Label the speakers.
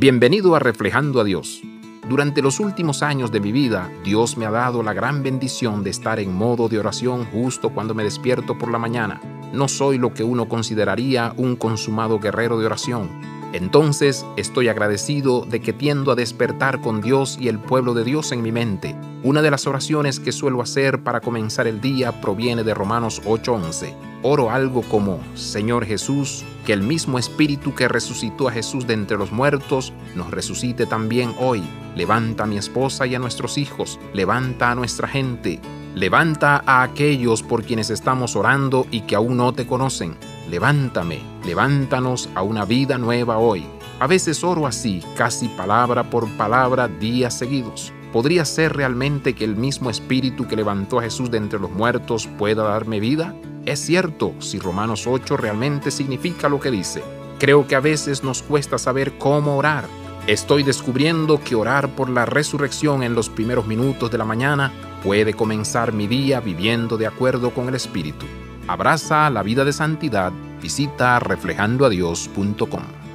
Speaker 1: Bienvenido a Reflejando a Dios. Durante los últimos años de mi vida, Dios me ha dado la gran bendición de estar en modo de oración justo cuando me despierto por la mañana. No soy lo que uno consideraría un consumado guerrero de oración. Entonces estoy agradecido de que tiendo a despertar con Dios y el pueblo de Dios en mi mente. Una de las oraciones que suelo hacer para comenzar el día proviene de Romanos 8:11 oro algo como, Señor Jesús, que el mismo Espíritu que resucitó a Jesús de entre los muertos nos resucite también hoy. Levanta a mi esposa y a nuestros hijos, levanta a nuestra gente, levanta a aquellos por quienes estamos orando y que aún no te conocen. Levántame, levántanos a una vida nueva hoy. A veces oro así, casi palabra por palabra, días seguidos. ¿Podría ser realmente que el mismo Espíritu que levantó a Jesús de entre los muertos pueda darme vida? Es cierto si Romanos 8 realmente significa lo que dice. Creo que a veces nos cuesta saber cómo orar. Estoy descubriendo que orar por la resurrección en los primeros minutos de la mañana puede comenzar mi día viviendo de acuerdo con el Espíritu. Abraza la vida de santidad. Visita reflejandoadios.com.